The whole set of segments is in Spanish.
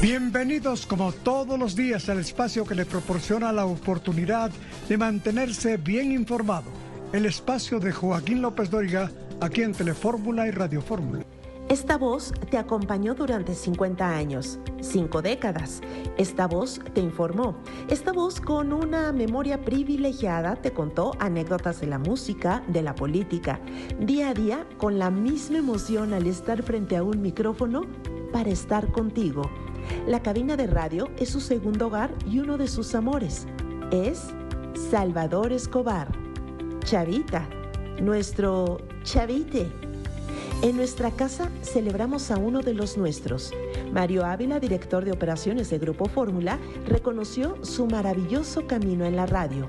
Bienvenidos como todos los días al espacio que le proporciona la oportunidad de mantenerse bien informado. El espacio de Joaquín López Dóriga aquí en Telefórmula y Radio Fórmula. Esta voz te acompañó durante 50 años, cinco décadas. Esta voz te informó. Esta voz con una memoria privilegiada te contó anécdotas de la música, de la política, día a día con la misma emoción al estar frente a un micrófono para estar contigo. La cabina de radio es su segundo hogar y uno de sus amores. Es Salvador Escobar. Chavita, nuestro chavite. En nuestra casa celebramos a uno de los nuestros. Mario Ávila, director de operaciones de Grupo Fórmula, reconoció su maravilloso camino en la radio.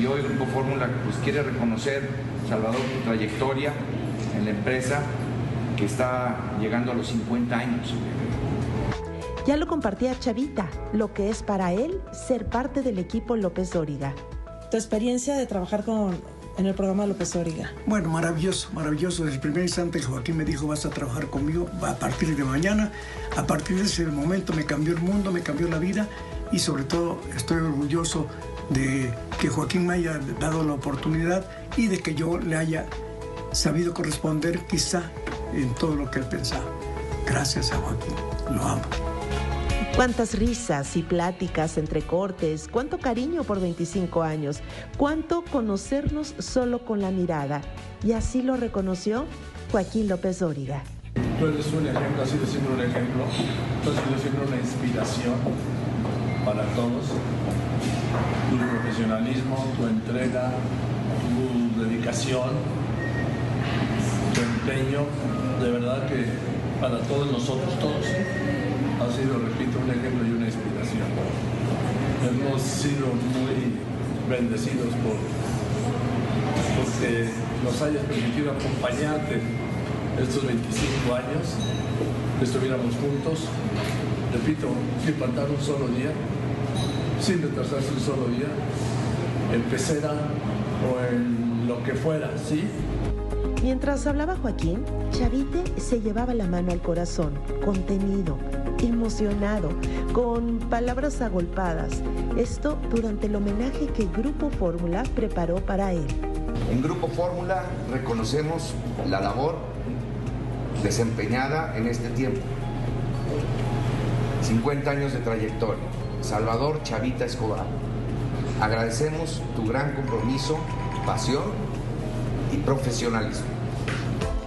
Y hoy Grupo Fórmula pues, quiere reconocer, Salvador, tu trayectoria en la empresa que está llegando a los 50 años. Ya lo compartía Chavita, lo que es para él ser parte del equipo López Dóriga. Tu experiencia de trabajar con en el programa López Origa? Bueno, maravilloso, maravilloso. Desde el primer instante Joaquín me dijo, vas a trabajar conmigo a partir de mañana. A partir de ese momento me cambió el mundo, me cambió la vida y sobre todo estoy orgulloso de que Joaquín me haya dado la oportunidad y de que yo le haya sabido corresponder quizá en todo lo que él pensaba. Gracias a Joaquín, lo amo. Cuántas risas y pláticas entre cortes, cuánto cariño por 25 años, cuánto conocernos solo con la mirada. Y así lo reconoció Joaquín López Dóriga. Tú eres un ejemplo, has sido siempre un ejemplo, tú has sido siempre una inspiración para todos. Tu profesionalismo, tu entrega, tu dedicación, tu empeño, de verdad que para todos nosotros, todos, ha sido, repito, un ejemplo y una inspiración. Hemos sido muy bendecidos por porque nos hayas permitido acompañarte estos 25 años, que estuviéramos juntos, repito, sin faltar un solo día, sin retrasarse un solo día, en pecera o en lo que fuera, ¿sí? Mientras hablaba Joaquín, Chavite se llevaba la mano al corazón, contenido, emocionado, con palabras agolpadas. Esto durante el homenaje que Grupo Fórmula preparó para él. En Grupo Fórmula reconocemos la labor desempeñada en este tiempo. 50 años de trayectoria. Salvador Chavita Escobar. Agradecemos tu gran compromiso, pasión y profesionalismo.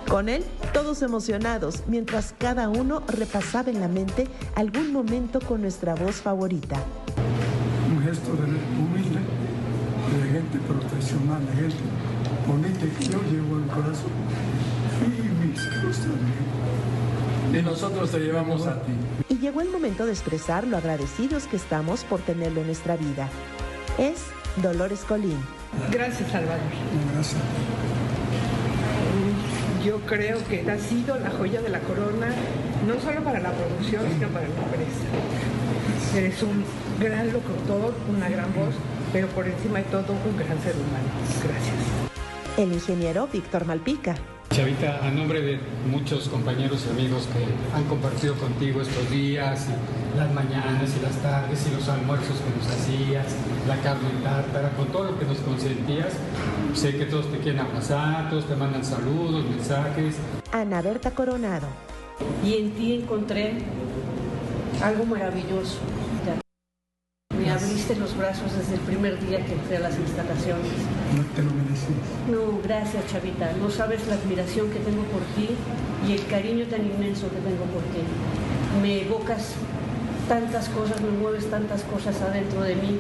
Con él, todos emocionados, mientras cada uno repasaba en la mente algún momento con nuestra voz favorita. Un gesto de humilde, de gente profesional, de gente bonita que yo llevo el corazón. Y mis Y nosotros te llevamos a ti. Y llegó el momento de expresar lo agradecidos que estamos por tenerlo en nuestra vida. Es Dolores Colín. Gracias, Salvador. Gracias yo creo que ha sido la joya de la corona, no solo para la producción, sino para la empresa. Eres un gran locutor, una gran voz, pero por encima de todo un gran ser humano. Gracias. El ingeniero Víctor Malpica. Chavita, a nombre de muchos compañeros y amigos que han compartido contigo estos días, y las mañanas y las tardes y los almuerzos que nos hacías, la carne tártara, con todo lo que nos consentías, sé que todos te quieren abrazar, todos te mandan saludos, mensajes. Ana Berta Coronado. Y en ti encontré algo maravilloso los brazos desde el primer día que entré a las instalaciones. No te lo mereces. No, gracias, Chavita. No sabes la admiración que tengo por ti y el cariño tan inmenso que tengo por ti. Me evocas tantas cosas, me mueves tantas cosas adentro de mí,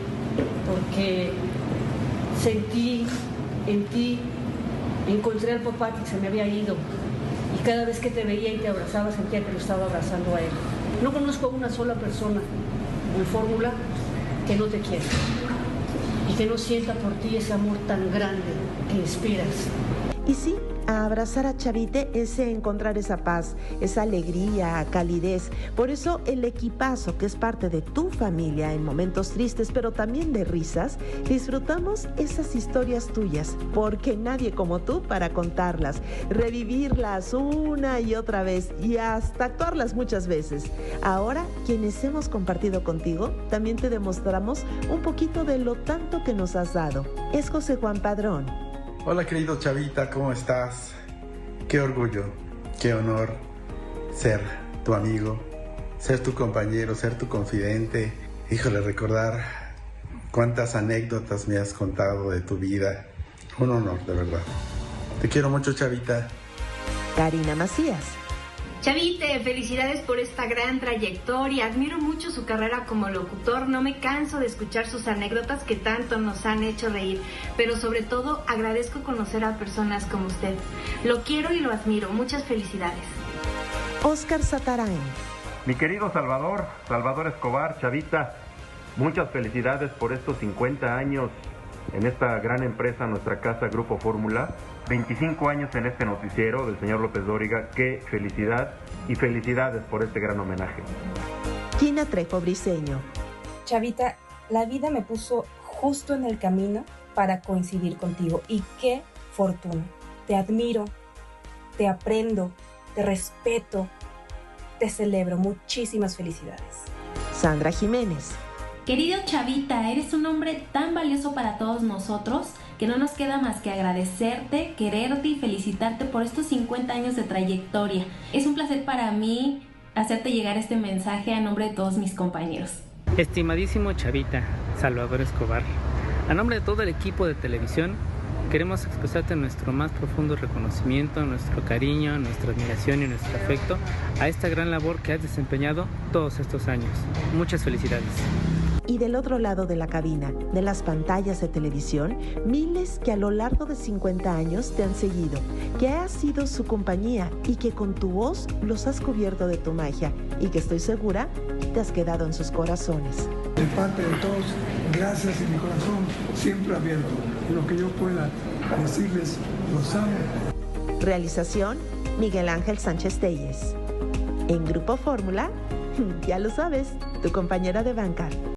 porque sentí en ti, encontré al papá que se me había ido. Y cada vez que te veía y te abrazaba, sentía que lo estaba abrazando a él. No conozco a una sola persona en fórmula que no te quiera y que no sienta por ti ese amor tan grande que inspiras. Y sí, abrazar a Chavite es encontrar esa paz, esa alegría, calidez. Por eso el equipazo que es parte de tu familia en momentos tristes, pero también de risas, disfrutamos esas historias tuyas, porque nadie como tú para contarlas, revivirlas una y otra vez y hasta actuarlas muchas veces. Ahora, quienes hemos compartido contigo, también te demostramos un poquito de lo tanto que nos has dado. Es José Juan Padrón. Hola querido Chavita, ¿cómo estás? Qué orgullo, qué honor ser tu amigo, ser tu compañero, ser tu confidente. Híjole, recordar cuántas anécdotas me has contado de tu vida. Un honor, de verdad. Te quiero mucho, Chavita. Karina Macías. Chavite, felicidades por esta gran trayectoria. Admiro mucho su carrera como locutor. No me canso de escuchar sus anécdotas que tanto nos han hecho reír. Pero sobre todo agradezco conocer a personas como usted. Lo quiero y lo admiro. Muchas felicidades. Oscar Satarán. Mi querido Salvador, Salvador Escobar, Chavita, muchas felicidades por estos 50 años en esta gran empresa, nuestra casa Grupo Fórmula. 25 años en este noticiero del señor López Dóriga. Qué felicidad y felicidades por este gran homenaje. Quina Trejo Briseño. Chavita, la vida me puso justo en el camino para coincidir contigo y qué fortuna. Te admiro, te aprendo, te respeto, te celebro. Muchísimas felicidades. Sandra Jiménez. Querido Chavita, eres un hombre tan valioso para todos nosotros que no nos queda más que agradecerte, quererte y felicitarte por estos 50 años de trayectoria. Es un placer para mí hacerte llegar este mensaje a nombre de todos mis compañeros. Estimadísimo Chavita, Salvador Escobar, a nombre de todo el equipo de televisión, queremos expresarte nuestro más profundo reconocimiento, nuestro cariño, nuestra admiración y nuestro afecto a esta gran labor que has desempeñado todos estos años. Muchas felicidades y del otro lado de la cabina, de las pantallas de televisión, miles que a lo largo de 50 años te han seguido, que has sido su compañía y que con tu voz los has cubierto de tu magia y que estoy segura te has quedado en sus corazones. De parte de todos, gracias y mi corazón siempre abierto. Lo que yo pueda decirles, los amo. Realización, Miguel Ángel Sánchez Telles. En Grupo Fórmula, ya lo sabes, tu compañera de banca.